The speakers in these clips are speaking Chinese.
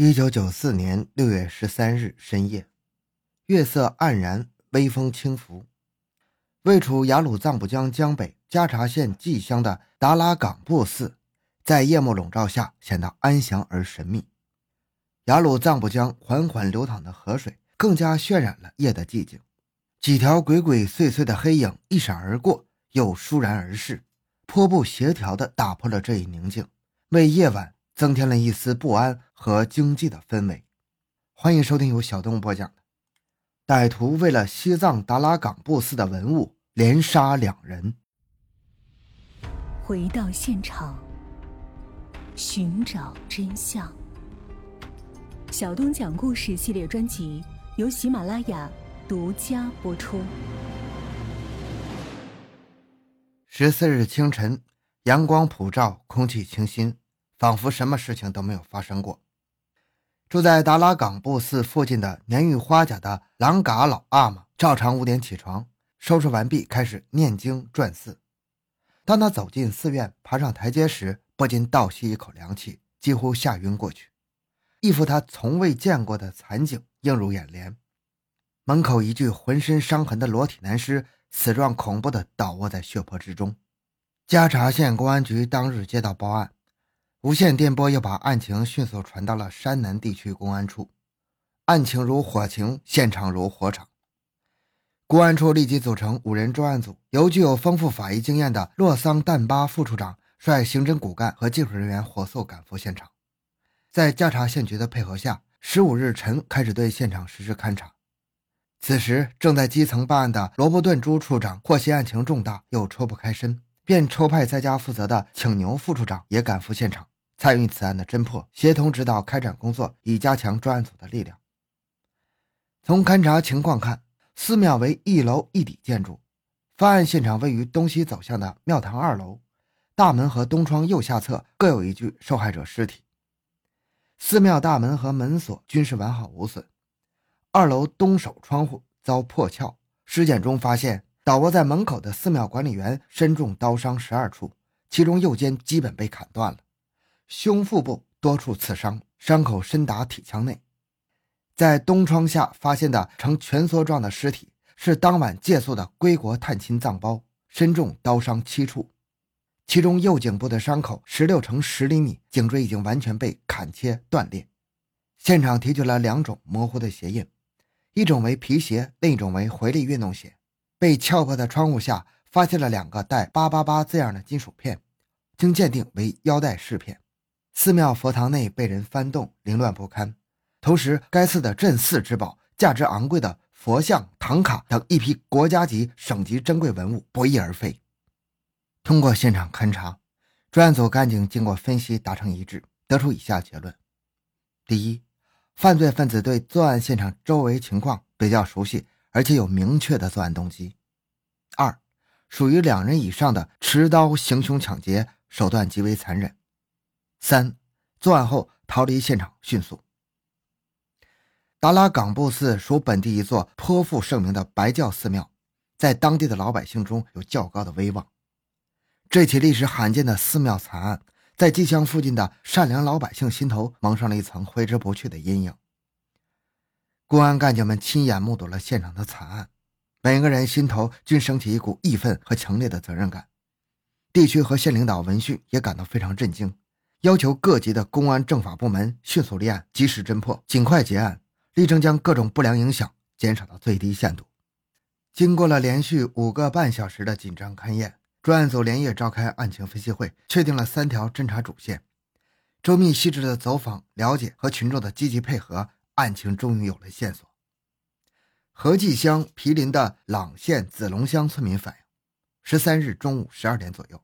一九九四年六月十三日深夜，月色黯然，微风轻拂。位处雅鲁藏布江江北加查县季乡的达拉岗布寺，在夜幕笼罩下显得安详而神秘。雅鲁藏布江缓缓流淌的河水，更加渲染了夜的寂静。几条鬼鬼祟祟的黑影一闪而过，又倏然而逝，颇不协调地打破了这一宁静，为夜晚。增添了一丝不安和惊悸的氛围。欢迎收听由小动物播讲的《歹徒为了西藏达拉岗布寺的文物连杀两人》。回到现场，寻找真相。小东讲故事系列专辑由喜马拉雅独家播出。十四日清晨，阳光普照，空气清新。仿佛什么事情都没有发生过。住在达拉岗布寺附近的年逾花甲的朗嘎老阿玛，照常五点起床，收拾完毕，开始念经转寺。当他走进寺院，爬上台阶时，不禁倒吸一口凉气，几乎吓晕过去。一幅他从未见过的惨景映入眼帘：门口一具浑身伤痕的裸体男尸，死状恐怖地倒卧在血泊之中。加查县公安局当日接到报案。无线电波又把案情迅速传到了山南地区公安处，案情如火情，现场如火场。公安处立即组成五人专案组，由具有丰富法医经验的洛桑旦巴副处长率刑侦骨干和技术人员火速赶赴现场。在加查县局的配合下，十五日晨开始对现场实施勘查。此时，正在基层办案的罗伯顿朱处长获悉案情重大，又抽不开身。便抽派在家负责的请牛副处长也赶赴现场，参与此案的侦破，协同指导开展工作，以加强专案组的力量。从勘查情况看，寺庙为一楼一底建筑，发案现场位于东西走向的庙堂二楼，大门和东窗右下侧各有一具受害者尸体。寺庙大门和门锁均是完好无损，二楼东首窗户遭破撬，尸检中发现。倒卧在门口的寺庙管理员身中刀伤十二处，其中右肩基本被砍断了，胸腹部多处刺伤，伤口深达体腔内。在东窗下发现的呈蜷缩状的尸体是当晚借宿的归国探亲藏包，身中刀伤七处，其中右颈部的伤口十六乘十厘米，颈椎已经完全被砍切断裂。现场提取了两种模糊的鞋印，一种为皮鞋，另一种为回力运动鞋。被撬破的窗户下发现了两个带“八八八”字样的金属片，经鉴定为腰带饰片。寺庙佛堂内被人翻动，凌乱不堪。同时，该寺的镇寺之宝、价值昂贵的佛像、唐卡等一批国家级、省级珍贵文物不翼而飞。通过现场勘查，专案组干警经过分析达成一致，得出以下结论：第一，犯罪分子对作案现场周围情况比较熟悉。而且有明确的作案动机。二，属于两人以上的持刀行凶抢劫，手段极为残忍。三，作案后逃离现场迅速。达拉岗布寺属本地一座颇负盛名的白教寺庙，在当地的老百姓中有较高的威望。这起历史罕见的寺庙惨案，在机乡附近的善良老百姓心头蒙上了一层挥之不去的阴影。公安干警们亲眼目睹了现场的惨案，每个人心头均升起一股义愤和强烈的责任感。地区和县领导闻讯也感到非常震惊，要求各级的公安政法部门迅速立案，及时侦破，尽快结案，力争将各种不良影响减少到最低限度。经过了连续五个半小时的紧张勘验，专案组连夜召开案情分析会，确定了三条侦查主线，周密细致的走访了解和群众的积极配合。案情终于有了线索。何济乡毗邻的朗县子龙乡村民反映，十三日中午十二点左右，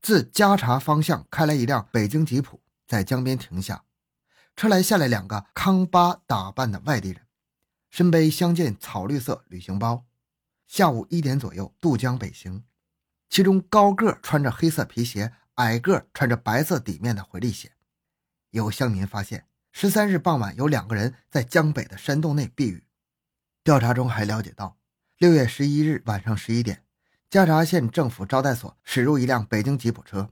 自加查方向开来一辆北京吉普，在江边停下，车来下来两个康巴打扮的外地人，身背相间草绿色旅行包，下午一点左右渡江北行。其中高个穿着黑色皮鞋，矮个穿着白色底面的回力鞋。有乡民发现。十三日傍晚，有两个人在江北的山洞内避雨。调查中还了解到，六月十一日晚上十一点，加查县政府招待所驶入一辆北京吉普车，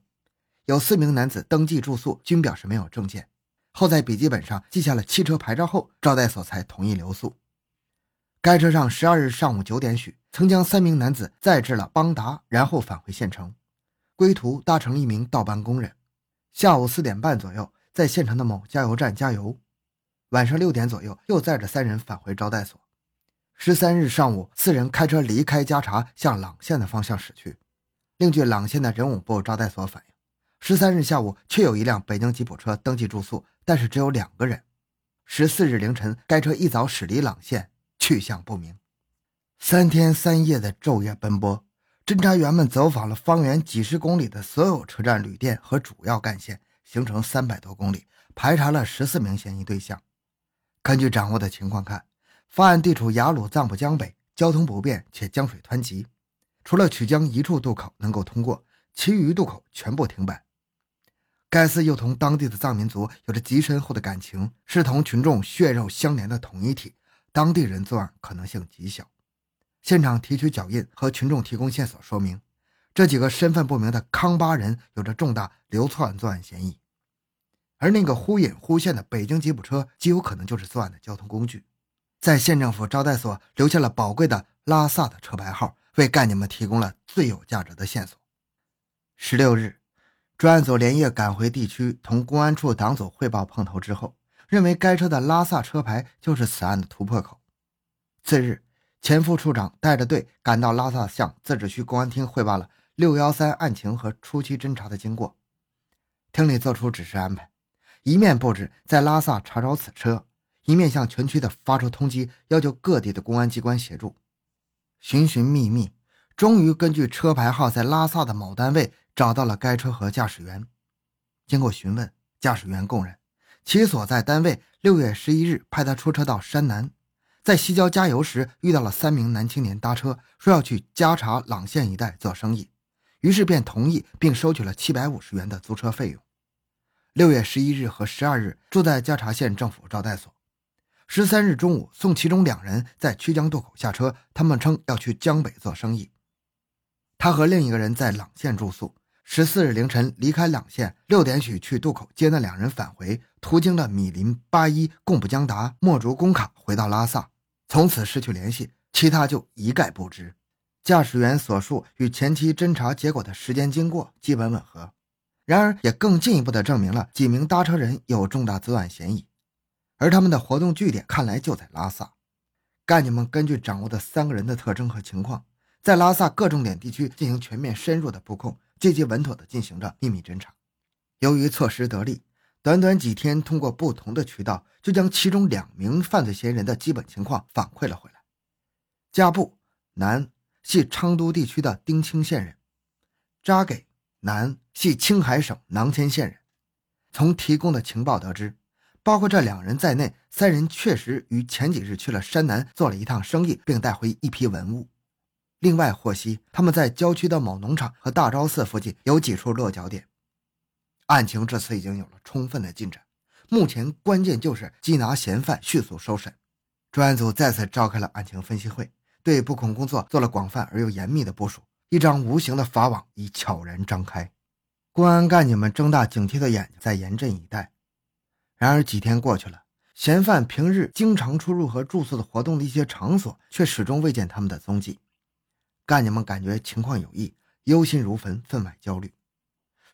有四名男子登记住宿，均表示没有证件。后在笔记本上记下了汽车牌照后，招待所才同意留宿。该车上十二日上午九点许，曾将三名男子载至了邦达，然后返回县城，归途搭乘一名倒班工人。下午四点半左右，在县城的某加油站加油。晚上六点左右，又载着三人返回招待所。十三日上午，四人开车离开加查，向朗县的方向驶去。另据朗县的人武部招待所反映，十三日下午确有一辆北京吉普车登记住宿，但是只有两个人。十四日凌晨，该车一早驶离朗县，去向不明。三天三夜的昼夜奔波，侦查员们走访了方圆几十公里的所有车站、旅店和主要干线，行程三百多公里，排查了十四名嫌疑对象。根据掌握的情况看。发案地处雅鲁藏布江北，交通不便且江水湍急，除了曲江一处渡口能够通过，其余渡口全部停摆。该寺又同当地的藏民族有着极深厚的感情，是同群众血肉相连的统一体，当地人作案可能性极小。现场提取脚印和群众提供线索说明，这几个身份不明的康巴人有着重大流窜作案嫌疑，而那个忽隐忽现的北京吉普车极有可能就是作案的交通工具。在县政府招待所留下了宝贵的拉萨的车牌号，为干警们提供了最有价值的线索。十六日，专案组连夜赶回地区，同公安处党组汇报碰头之后，认为该车的拉萨车牌就是此案的突破口。次日，前副处长带着队赶到拉萨向自治区公安厅汇报了六幺三案情和初期侦查的经过。厅里作出指示安排，一面布置在拉萨查找此车。一面向全区的发出通缉，要求各地的公安机关协助。寻寻觅觅，终于根据车牌号在拉萨的某单位找到了该车和驾驶员。经过询问，驾驶员供认，其所在单位六月十一日派他出车到山南，在西郊加油时遇到了三名男青年搭车，说要去加查朗县一带做生意，于是便同意并收取了七百五十元的租车费用。六月十一日和十二日住在加查县政府招待所。十三日中午，送其中两人在曲江渡口下车。他们称要去江北做生意。他和另一个人在朗县住宿。十四日凌晨离开朗县，六点许去渡口接那两人返回，途经了米林、八一、贡布江达、墨竹工卡，回到拉萨，从此失去联系，其他就一概不知。驾驶员所述与前期侦查结果的时间经过基本吻合，然而也更进一步的证明了几名搭车人有重大作案嫌疑。而他们的活动据点看来就在拉萨，干警们根据掌握的三个人的特征和情况，在拉萨各重点地区进行全面深入的布控，积极稳妥地进行着秘密侦查。由于措施得力，短短几天，通过不同的渠道，就将其中两名犯罪嫌疑人的基本情况反馈了回来。加布，男，系昌都地区的丁青县人；扎给，男，系青海省囊谦县人。从提供的情报得知。包括这两人在内，三人确实于前几日去了山南做了一趟生意，并带回一批文物。另外获悉，他们在郊区的某农场和大昭寺附近有几处落脚点。案情至此已经有了充分的进展，目前关键就是缉拿嫌犯，迅速收审。专案组再次召开了案情分析会，对布控工作做了广泛而又严密的部署。一张无形的法网已悄然张开，公安干警们睁大警惕的眼睛，在严阵以待。然而几天过去了，嫌犯平日经常出入和住宿的活动的一些场所，却始终未见他们的踪迹。干警们感觉情况有异，忧心如焚，分外焦虑。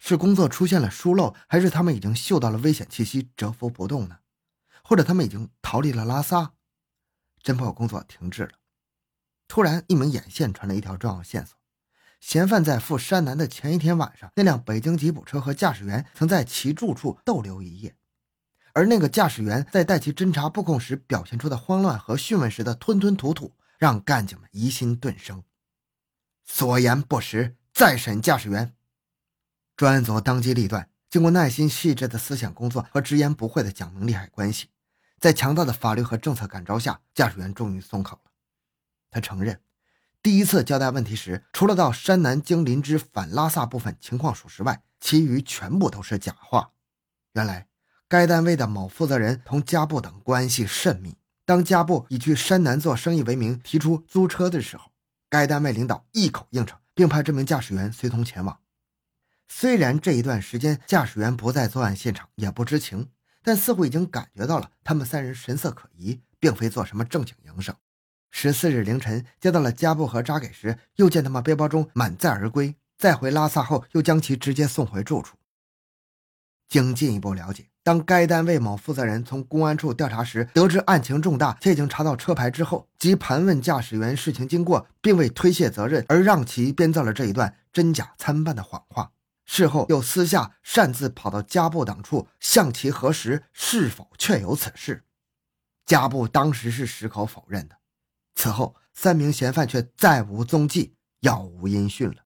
是工作出现了疏漏，还是他们已经嗅到了危险气息，蛰伏不动呢？或者他们已经逃离了拉萨？侦破工作停滞了。突然，一名眼线传来一条重要线索：嫌犯在赴山南的前一天晚上，那辆北京吉普车和驾驶员曾在其住处逗留一夜。而那个驾驶员在带其侦查布控时表现出的慌乱和讯问时的吞吞吐吐，让干警们疑心顿生。所言不实，再审驾驶员。专案组当机立断，经过耐心细致的思想工作和直言不讳的讲明利害关系，在强大的法律和政策感召下，驾驶员终于松口了。他承认，第一次交代问题时，除了到山南经林芝返拉萨部分情况属实外，其余全部都是假话。原来。该单位的某负责人同加布等关系甚密。当加布以去山南做生意为名提出租车的时候，该单位领导一口应承，并派这名驾驶员随同前往。虽然这一段时间驾驶员不在作案现场，也不知情，但似乎已经感觉到了他们三人神色可疑，并非做什么正经营生。十四日凌晨，接到了加布和扎给时，又见他们背包中满载而归。再回拉萨后，又将其直接送回住处。经进一步了解，当该单位某负责人从公安处调查时，得知案情重大且已经查到车牌之后，即盘问驾驶员事情经过，并未推卸责任，而让其编造了这一段真假参半的谎话。事后又私下擅自跑到加布等处，向其核实是否确有此事。加布当时是矢口否认的。此后，三名嫌犯却再无踪迹，杳无音讯了。